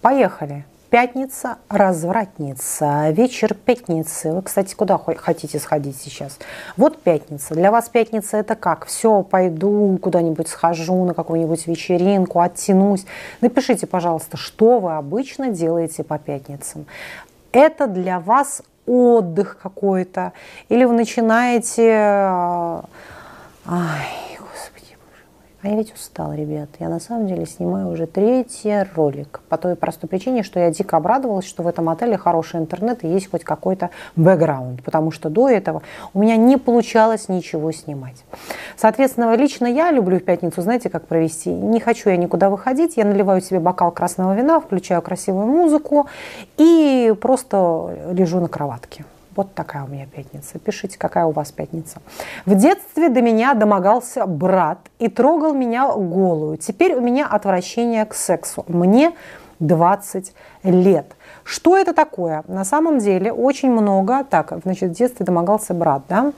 Поехали. Пятница, развратница, вечер пятницы. Вы, кстати, куда хотите сходить сейчас? Вот пятница. Для вас пятница это как? Все, пойду куда-нибудь схожу на какую-нибудь вечеринку, оттянусь. Напишите, пожалуйста, что вы обычно делаете по пятницам. Это для вас отдых какой-то? Или вы начинаете... Э, ай, а я ведь устала, ребят. Я на самом деле снимаю уже третий ролик. По той простой причине, что я дико обрадовалась, что в этом отеле хороший интернет и есть хоть какой-то бэкграунд. Потому что до этого у меня не получалось ничего снимать. Соответственно, лично я люблю в пятницу, знаете, как провести. Не хочу я никуда выходить. Я наливаю себе бокал красного вина, включаю красивую музыку и просто лежу на кроватке. Вот такая у меня пятница. Пишите, какая у вас пятница. В детстве до меня домогался брат и трогал меня голую. Теперь у меня отвращение к сексу. Мне 20 лет. Что это такое? На самом деле очень много, так, значит, в детстве домогался брат, да,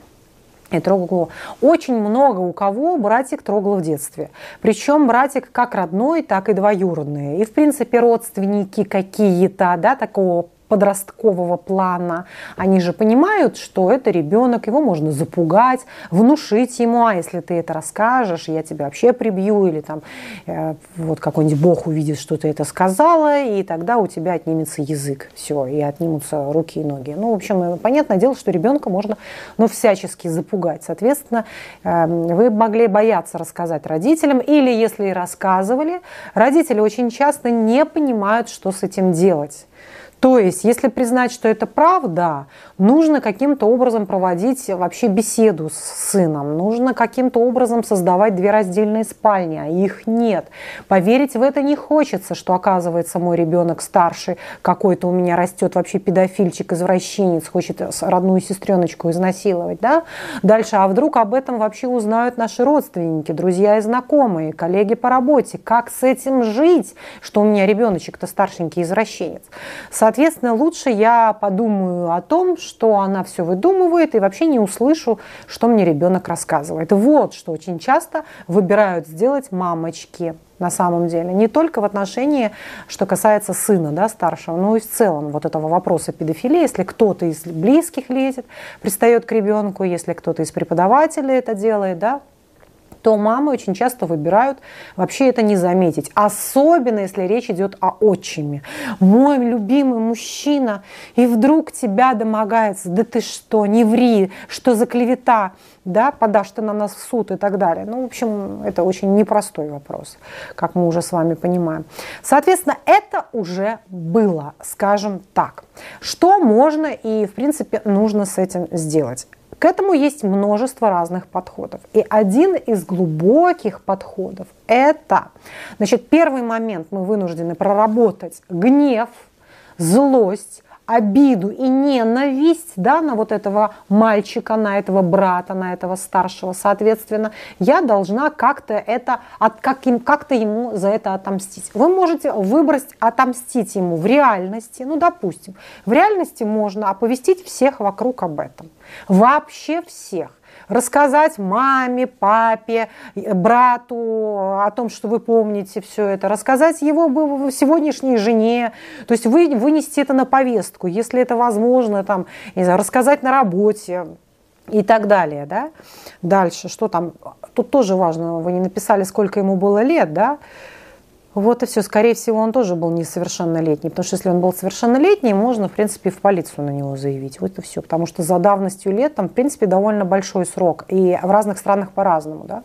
и трогал. Очень много у кого братик трогал в детстве. Причем братик как родной, так и двоюродный. И, в принципе, родственники какие-то, да, такого подросткового плана, они же понимают, что это ребенок, его можно запугать, внушить ему, а если ты это расскажешь, я тебя вообще прибью, или там э, вот какой-нибудь бог увидит, что ты это сказала, и тогда у тебя отнимется язык, все, и отнимутся руки и ноги. Ну, в общем, э, понятное дело, что ребенка можно, ну, всячески запугать. Соответственно, э, вы могли бояться рассказать родителям, или если и рассказывали, родители очень часто не понимают, что с этим делать. То есть, если признать, что это правда, нужно каким-то образом проводить вообще беседу с сыном, нужно каким-то образом создавать две раздельные спальни, а их нет. Поверить в это не хочется, что оказывается мой ребенок старший, какой-то у меня растет вообще педофильчик, извращенец, хочет родную сестреночку изнасиловать. Да? Дальше, а вдруг об этом вообще узнают наши родственники, друзья и знакомые, коллеги по работе, как с этим жить, что у меня ребеночек-то старшенький извращенец. Соответственно, лучше я подумаю о том, что она все выдумывает, и вообще не услышу, что мне ребенок рассказывает. Вот что очень часто выбирают сделать мамочки на самом деле. Не только в отношении, что касается сына да, старшего, но и в целом вот этого вопроса педофилии. Если кто-то из близких лезет, пристает к ребенку, если кто-то из преподавателей это делает, да, то мамы очень часто выбирают вообще это не заметить. Особенно, если речь идет о отчиме. Мой любимый мужчина, и вдруг тебя домогается, да ты что, не ври, что за клевета, да, подашь ты на нас в суд и так далее. Ну, в общем, это очень непростой вопрос, как мы уже с вами понимаем. Соответственно, это уже было, скажем так. Что можно и, в принципе, нужно с этим сделать? К этому есть множество разных подходов. И один из глубоких подходов – это, значит, первый момент мы вынуждены проработать гнев, злость, обиду и ненависть да, на вот этого мальчика, на этого брата, на этого старшего, соответственно, я должна как-то это, от, как, им, как-то ему за это отомстить. Вы можете выбрать отомстить ему в реальности, ну, допустим, в реальности можно оповестить всех вокруг об этом, вообще всех рассказать маме, папе, брату о том, что вы помните все это, рассказать его сегодняшней жене, то есть вы, вынести это на повестку, если это возможно, там, не знаю, рассказать на работе и так далее. Да? Дальше, что там, тут тоже важно, вы не написали, сколько ему было лет, да, вот и все. Скорее всего, он тоже был несовершеннолетний, потому что если он был совершеннолетний, можно, в принципе, в полицию на него заявить. Вот и все. Потому что за давностью лет там, в принципе, довольно большой срок. И в разных странах по-разному. Да?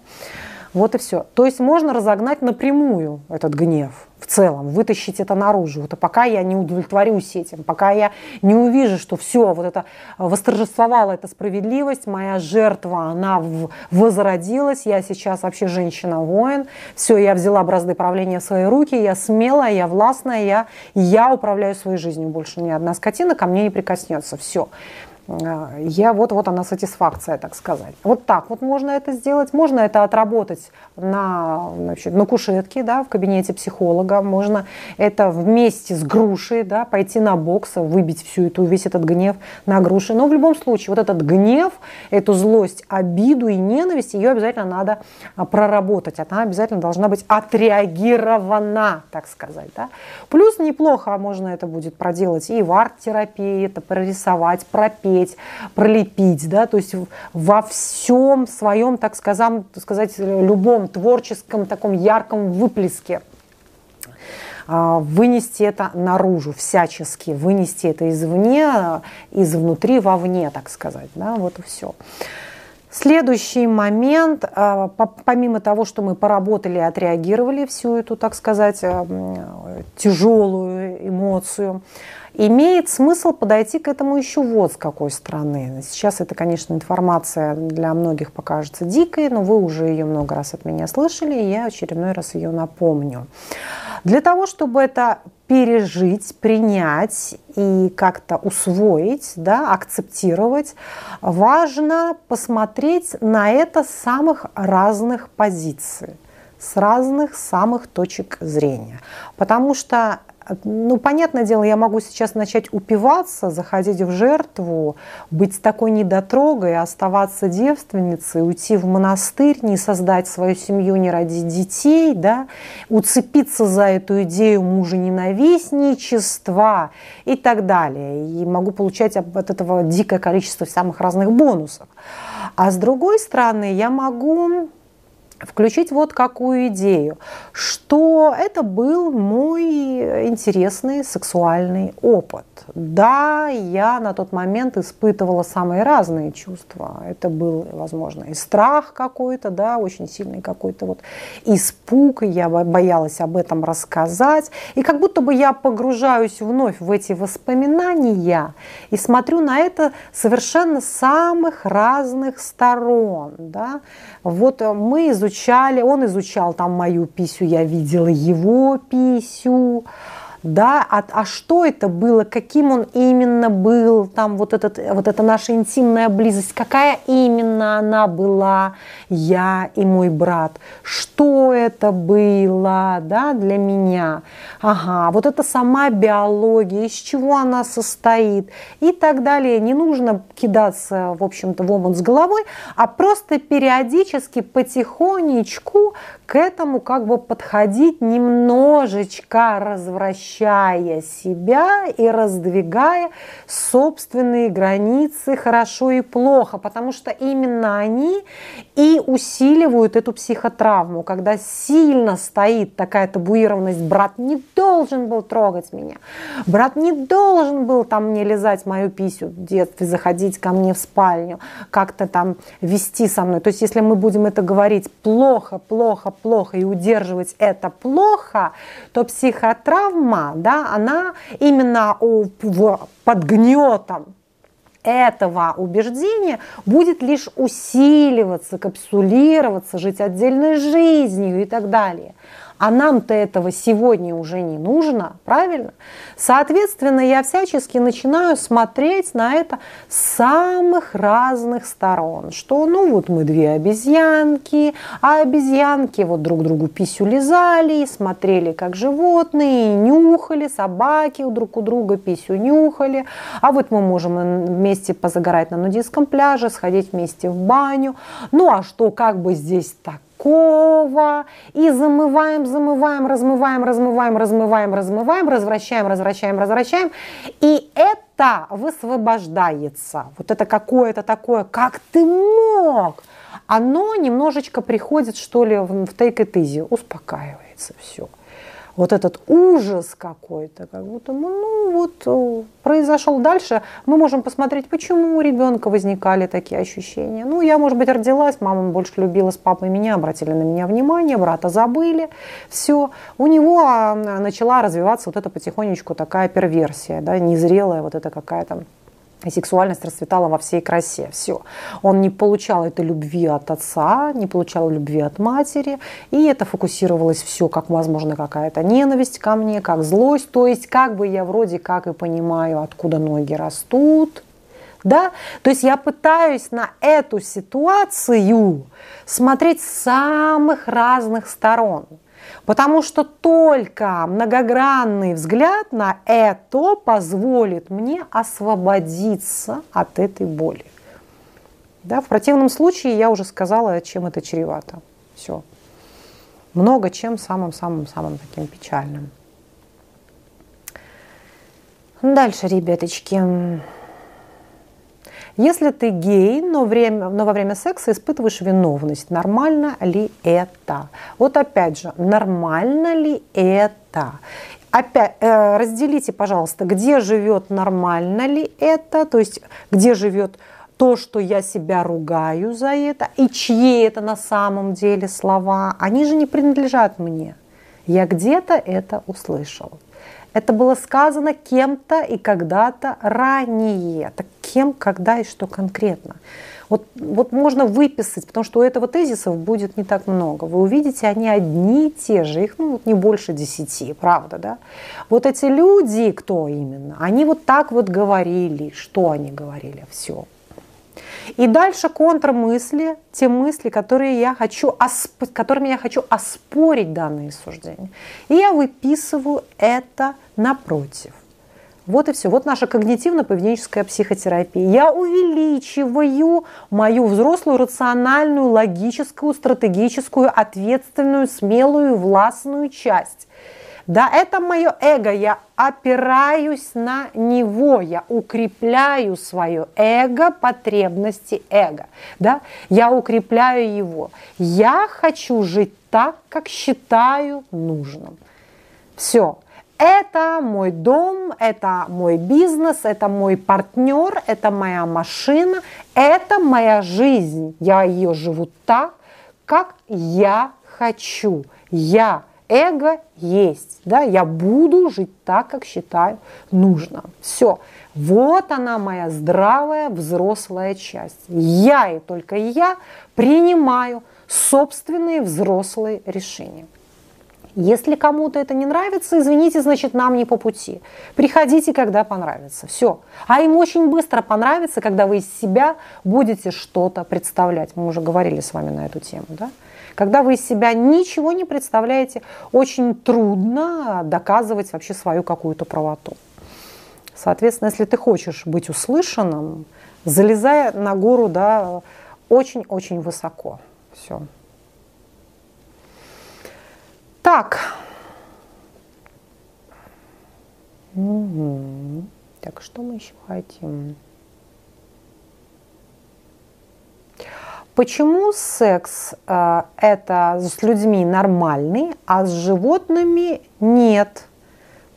Вот и все. То есть можно разогнать напрямую этот гнев в целом, вытащить это наружу. Вот, а пока я не удовлетворюсь этим, пока я не увижу, что все, вот это восторжествовала эта справедливость, моя жертва, она возродилась, я сейчас вообще женщина-воин, все, я взяла бразды правления в свои руки, я смелая, я властная, я, я управляю своей жизнью, больше ни одна скотина ко мне не прикоснется, все. Э, я вот, вот она сатисфакция, так сказать. Вот так вот можно это сделать. Можно это отработать на, значит, на кушетке, да, в кабинете психолога. Можно это вместе с грушей, да, пойти на бокс, выбить всю эту, весь этот гнев на груши. Но в любом случае, вот этот гнев, эту злость, обиду и ненависть, ее обязательно надо а, проработать. Она обязательно должна быть отреагирована, так сказать. Да. Плюс неплохо можно это будет проделать и в арт-терапии, это прорисовать, пропеть, пролепить, да, то есть во всем своем, так сказать, сказать любом творческом таком ярком выплеске а, вынести это наружу всячески, вынести это извне, изнутри вовне, так сказать. Да, вот и все. Следующий момент, а, помимо того, что мы поработали и отреагировали всю эту, так сказать, а, тяжелую эмоцию, имеет смысл подойти к этому еще вот с какой стороны. Сейчас это, конечно, информация для многих покажется дикой, но вы уже ее много раз от меня слышали, и я очередной раз ее напомню. Для того, чтобы это пережить, принять и как-то усвоить, да, акцептировать, важно посмотреть на это с самых разных позиций, с разных самых точек зрения. Потому что ну, понятное дело, я могу сейчас начать упиваться, заходить в жертву, быть такой недотрогой, оставаться девственницей, уйти в монастырь, не создать свою семью, не родить детей, да, уцепиться за эту идею мужа ненавистничества и так далее. И могу получать от этого дикое количество самых разных бонусов. А с другой стороны, я могу включить вот какую идею, что это был мой интересный сексуальный опыт. Да, я на тот момент испытывала самые разные чувства. Это был, возможно, и страх какой-то, да, очень сильный какой-то вот испуг, я боялась об этом рассказать. И как будто бы я погружаюсь вновь в эти воспоминания и смотрю на это совершенно самых разных сторон, да. Вот мы изучаем изучали, он изучал там мою писю, я видела его писю, да, а, а что это было, каким он именно был, там вот, этот, вот эта наша интимная близость, какая именно она была, я и мой брат, что это было, да, для меня, ага, вот это сама биология, из чего она состоит и так далее. Не нужно кидаться, в общем-то, в омут с головой, а просто периодически, потихонечку к этому как бы подходить немножечко, развращая себя и раздвигая собственные границы хорошо и плохо, потому что именно они и усиливают эту психотравму, когда сильно стоит такая табуированность, брат не должен был трогать меня, брат не должен был там мне лизать мою писю в детстве, заходить ко мне в спальню, как-то там вести со мной. То есть если мы будем это говорить плохо, плохо, плохо и удерживать это плохо, то психотравма, да, она именно под гнетом этого убеждения будет лишь усиливаться, капсулироваться, жить отдельной жизнью и так далее. А нам-то этого сегодня уже не нужно, правильно? Соответственно, я всячески начинаю смотреть на это с самых разных сторон. Что, ну вот мы две обезьянки, а обезьянки вот друг другу писю лизали, и смотрели как животные, нюхали, собаки друг у друга писю нюхали. А вот мы можем вместе позагорать на нудистском пляже, сходить вместе в баню. Ну а что, как бы здесь так? Такого. И замываем, замываем, размываем, размываем, размываем, размываем, развращаем, развращаем, развращаем. И это высвобождается. Вот это какое-то такое, как ты мог? Оно немножечко приходит, что ли, в take it easy, успокаивается все вот этот ужас какой-то, как будто, ну вот, э, произошел дальше. Мы можем посмотреть, почему у ребенка возникали такие ощущения. Ну, я, может быть, родилась, мама больше любила с папой меня, обратили на меня внимание, брата забыли, все. У него а, начала развиваться вот эта потихонечку такая перверсия, да, незрелая вот эта какая-то и сексуальность расцветала во всей красе. Все. Он не получал этой любви от отца, не получал любви от матери, и это фокусировалось все, как, возможно, какая-то ненависть ко мне, как злость. То есть, как бы я вроде как и понимаю, откуда ноги растут, Да? То есть я пытаюсь на эту ситуацию смотреть с самых разных сторон. Потому что только многогранный взгляд на это позволит мне освободиться от этой боли. Да, в противном случае я уже сказала, чем это чревато. Все. Много чем самым-самым-самым таким печальным. Дальше, ребяточки. Если ты гей, но, время, но во время секса испытываешь виновность, нормально ли это? Вот опять же, нормально ли это? Опять, э, разделите, пожалуйста, где живет нормально ли это, то есть где живет то, что я себя ругаю за это, и чьи это на самом деле слова, они же не принадлежат мне. Я где-то это услышал. Это было сказано кем-то и когда-то ранее. Так кем, когда и что конкретно. Вот, вот можно выписать, потому что у этого тезисов будет не так много. Вы увидите, они одни и те же, их ну, не больше десяти, правда, да? Вот эти люди, кто именно, они вот так вот говорили, что они говорили, все. И дальше контрмысли, те мысли, которые я хочу, которыми я хочу оспорить данные суждения. И я выписываю это напротив. Вот и все. Вот наша когнитивно-поведенческая психотерапия. Я увеличиваю мою взрослую, рациональную, логическую, стратегическую, ответственную, смелую, властную часть. Да, это мое эго, я опираюсь на него, я укрепляю свое эго, потребности эго, да, я укрепляю его. Я хочу жить так, как считаю нужным. Все. Это мой дом, это мой бизнес, это мой партнер, это моя машина, это моя жизнь. Я ее живу так, как я хочу. Я эго есть, да, я буду жить так, как считаю нужно. Все, вот она моя здравая взрослая часть. Я и только я принимаю собственные взрослые решения. Если кому-то это не нравится, извините, значит, нам не по пути. Приходите, когда понравится. Все. А им очень быстро понравится, когда вы из себя будете что-то представлять. Мы уже говорили с вами на эту тему, да? Когда вы из себя ничего не представляете, очень трудно доказывать вообще свою какую-то правоту. Соответственно, если ты хочешь быть услышанным, залезая на гору да, очень-очень высоко. Все. Так. Угу. Так, что мы еще хотим? Почему секс э, это с людьми нормальный, а с животными нет?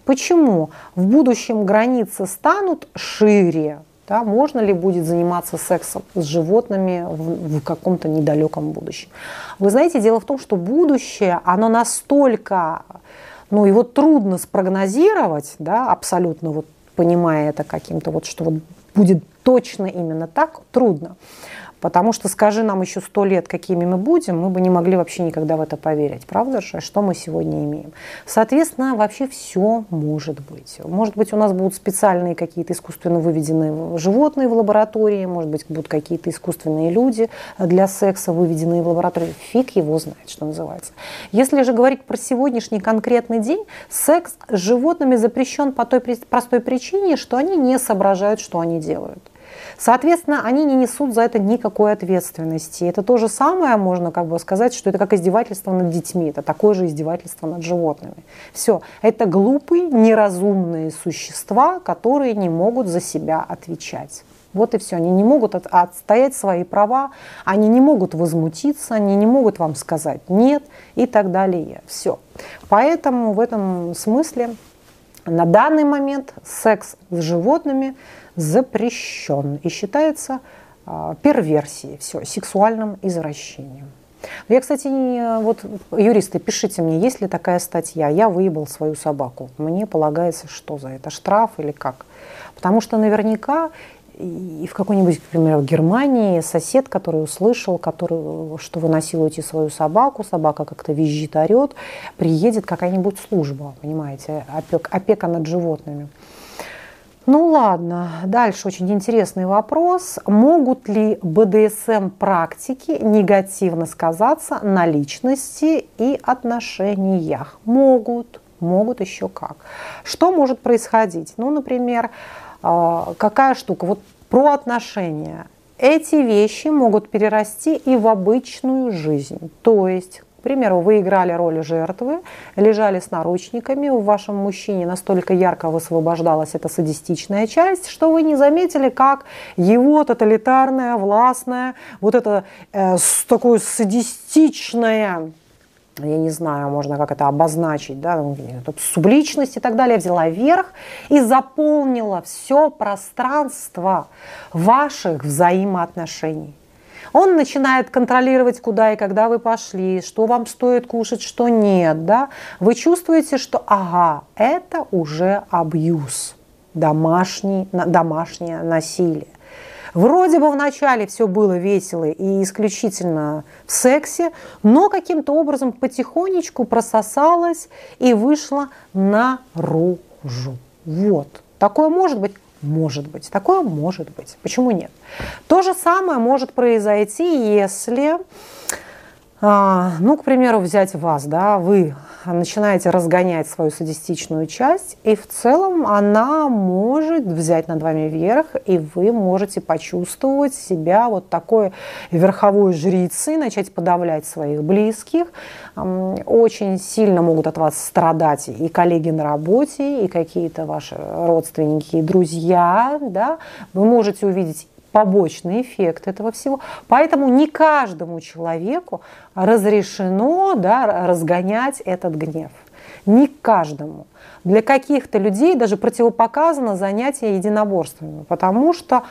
Почему? В будущем границы станут шире. Да? Можно ли будет заниматься сексом с животными в, в каком-то недалеком будущем? Вы знаете, дело в том, что будущее, оно настолько, ну его трудно спрогнозировать, да, абсолютно вот понимая это каким-то вот, что вот будет точно именно так, трудно. Потому что скажи нам еще сто лет, какими мы будем, мы бы не могли вообще никогда в это поверить. Правда же? Что мы сегодня имеем? Соответственно, вообще все может быть. Может быть, у нас будут специальные какие-то искусственно выведенные животные в лаборатории, может быть, будут какие-то искусственные люди для секса, выведенные в лаборатории. Фиг его знает, что называется. Если же говорить про сегодняшний конкретный день, секс с животными запрещен по той простой причине, что они не соображают, что они делают. Соответственно, они не несут за это никакой ответственности. Это то же самое, можно как бы сказать, что это как издевательство над детьми, это такое же издевательство над животными. Все, это глупые, неразумные существа, которые не могут за себя отвечать. Вот и все. Они не могут от, отстоять свои права, они не могут возмутиться, они не могут вам сказать нет и так далее. Все. Поэтому в этом смысле на данный момент секс с животными запрещен и считается а, перверсией, все, сексуальным извращением. Я, кстати, вот юристы, пишите мне, есть ли такая статья, я выебал свою собаку, мне полагается что за это, штраф или как? Потому что наверняка и в какой-нибудь, например, в Германии сосед, который услышал, который, что вы насилуете свою собаку, собака как-то визжит, орет, приедет какая-нибудь служба, понимаете, опека, опека над животными. Ну ладно, дальше очень интересный вопрос. Могут ли БДСМ практики негативно сказаться на личности и отношениях? Могут, могут еще как. Что может происходить? Ну, например, какая штука? Вот про отношения. Эти вещи могут перерасти и в обычную жизнь. То есть к примеру, вы играли роль жертвы, лежали с наручниками, у вашем мужчине настолько ярко высвобождалась эта садистичная часть, что вы не заметили, как его тоталитарная, властная, вот это э, такое садистичное я не знаю, можно как это обозначить, да, ну, субличность и так далее, взяла верх и заполнила все пространство ваших взаимоотношений. Он начинает контролировать, куда и когда вы пошли, что вам стоит кушать, что нет. Да? Вы чувствуете, что ага, это уже абьюз, домашний, домашнее насилие. Вроде бы вначале все было весело и исключительно в сексе, но каким-то образом потихонечку прососалось и вышло наружу. Вот. Такое может быть? Может быть. Такое может быть. Почему нет? То же самое может произойти, если, ну, к примеру, взять вас, да, вы начинаете разгонять свою садистичную часть, и в целом она может взять над вами верх, и вы можете почувствовать себя вот такой верховой жрицей, начать подавлять своих близких. Очень сильно могут от вас страдать и коллеги на работе, и какие-то ваши родственники и друзья. Да? Вы можете увидеть побочный эффект этого всего. Поэтому не каждому человеку разрешено да, разгонять этот гнев. Не каждому. Для каких-то людей даже противопоказано занятие единоборствами, потому что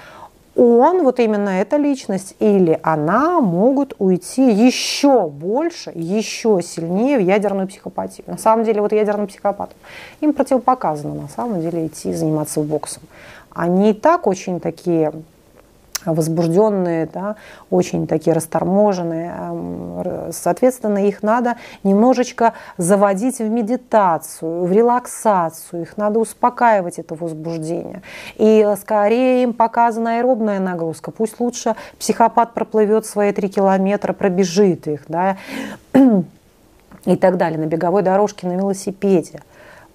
он, вот именно эта личность или она могут уйти еще больше, еще сильнее в ядерную психопатию. На самом деле, вот ядерным психопатам, им противопоказано на самом деле идти заниматься боксом. Они и так очень такие возбужденные, да, очень такие расторможенные. Соответственно, их надо немножечко заводить в медитацию, в релаксацию, их надо успокаивать, это возбуждение. И скорее им показана аэробная нагрузка. Пусть лучше психопат проплывет свои три километра, пробежит их, да, и так далее, на беговой дорожке, на велосипеде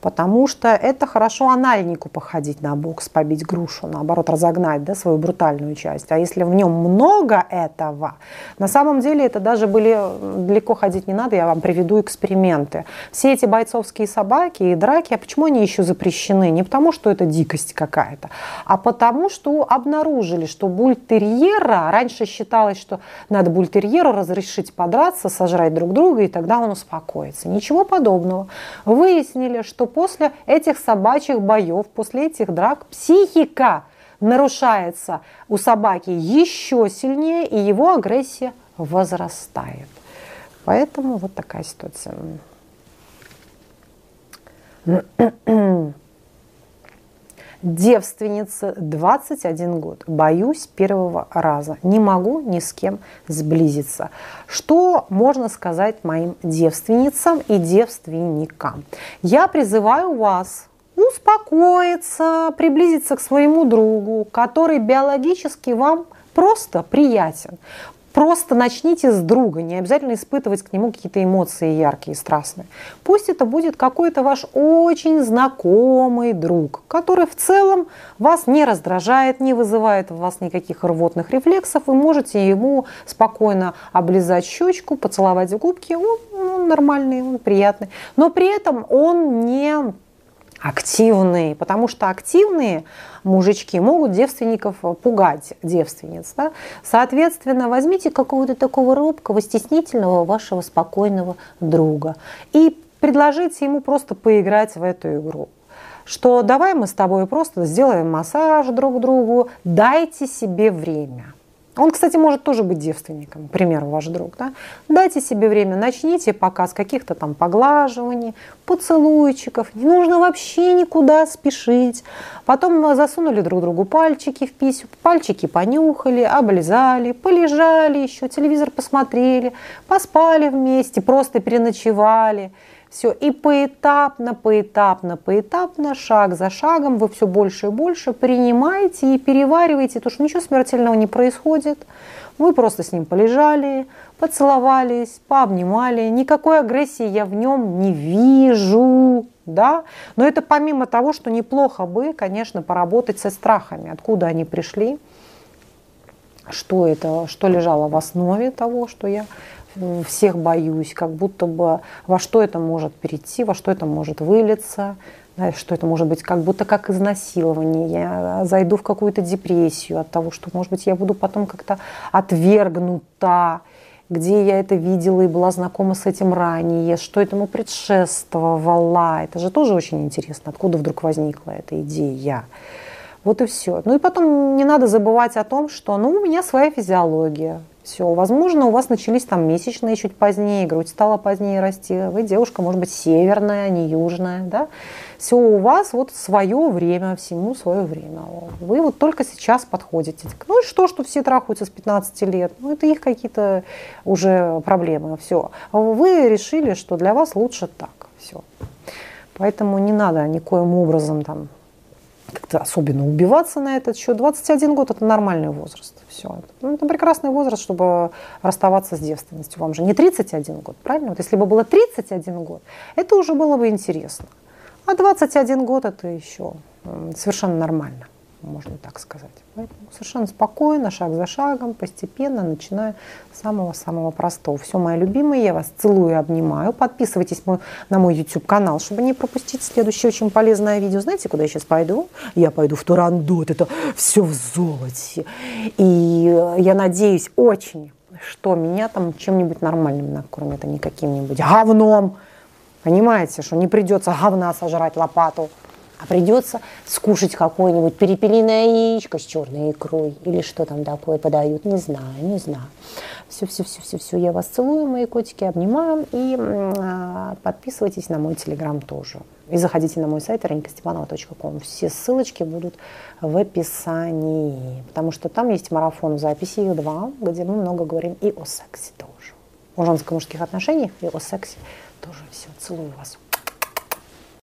потому что это хорошо анальнику походить на бокс, побить грушу, наоборот, разогнать да, свою брутальную часть. А если в нем много этого, на самом деле это даже были, далеко ходить не надо, я вам приведу эксперименты. Все эти бойцовские собаки и драки, а почему они еще запрещены? Не потому, что это дикость какая-то, а потому, что обнаружили, что бультерьера, раньше считалось, что надо бультерьеру разрешить подраться, сожрать друг друга, и тогда он успокоится. Ничего подобного. Выяснили, что после этих собачьих боев, после этих драк психика нарушается у собаки еще сильнее, и его агрессия возрастает. Поэтому вот такая ситуация. Девственница, 21 год. Боюсь первого раза. Не могу ни с кем сблизиться. Что можно сказать моим девственницам и девственникам? Я призываю вас успокоиться, приблизиться к своему другу, который биологически вам просто приятен. Просто начните с друга, не обязательно испытывать к нему какие-то эмоции яркие, страстные. Пусть это будет какой-то ваш очень знакомый друг, который в целом вас не раздражает, не вызывает в вас никаких рвотных рефлексов. Вы можете ему спокойно облизать щечку, поцеловать в губки. Он, он нормальный, он приятный. Но при этом он не активные, потому что активные мужички могут девственников пугать, девственниц. Да? Соответственно, возьмите какого-то такого робкого, стеснительного вашего спокойного друга и предложите ему просто поиграть в эту игру что давай мы с тобой просто сделаем массаж друг другу, дайте себе время. Он, кстати, может тоже быть девственником, к примеру, ваш друг. Да? Дайте себе время, начните пока с каких-то там поглаживаний, поцелуйчиков. Не нужно вообще никуда спешить. Потом засунули друг другу пальчики в писю, пальчики понюхали, облизали, полежали еще, телевизор посмотрели, поспали вместе, просто переночевали. Все, и поэтапно, поэтапно, поэтапно, шаг за шагом вы все больше и больше принимаете и перевариваете, то, что ничего смертельного не происходит. Вы просто с ним полежали, поцеловались, пообнимали. Никакой агрессии я в нем не вижу. Да? Но это помимо того, что неплохо бы, конечно, поработать со страхами, откуда они пришли, что это, что лежало в основе того, что я всех боюсь, как будто бы во что это может перейти, во что это может вылиться, да, что это может быть как будто как изнасилование. Я зайду в какую-то депрессию от того, что, может быть, я буду потом как-то отвергнута, где я это видела и была знакома с этим ранее, что этому предшествовало. Это же тоже очень интересно, откуда вдруг возникла эта идея. Вот и все. Ну и потом не надо забывать о том, что ну, у меня своя физиология. Все, возможно, у вас начались там месячные чуть позднее, грудь стала позднее расти. Вы девушка, может быть, северная, не южная, да? Все у вас вот свое время, всему свое время. Вы вот только сейчас подходите. Ну и что, что все трахаются с 15 лет? Ну это их какие-то уже проблемы. Все. Вы решили, что для вас лучше так. Все. Поэтому не надо никоим образом там как-то особенно убиваться на этот счет. 21 год – это нормальный возраст. Все. Ну, это прекрасный возраст, чтобы расставаться с девственностью. Вам же не 31 год, правильно? Вот если бы было 31 год, это уже было бы интересно. А 21 год – это еще совершенно нормально можно так сказать. Поэтому совершенно спокойно, шаг за шагом, постепенно, начиная с самого-самого простого. Все, мои любимые, я вас целую и обнимаю. Подписывайтесь на мой YouTube-канал, чтобы не пропустить следующее очень полезное видео. Знаете, куда я сейчас пойду? Я пойду в Турандот, это все в золоте. И я надеюсь очень, что меня там чем-нибудь нормальным накормят, а не каким-нибудь говном. Понимаете, что не придется говна сожрать лопату а придется скушать какое-нибудь перепелиное яичко с черной икрой или что там такое подают, не знаю, не знаю. Все, все, все, все, все. Я вас целую, мои котики, обнимаю и э, подписывайтесь на мой телеграм тоже. И заходите на мой сайт renikastепанова.com. Все ссылочки будут в описании, потому что там есть марафон записи, их два, где мы много говорим и о сексе тоже. О женско-мужских отношениях и о сексе тоже. Все, целую вас.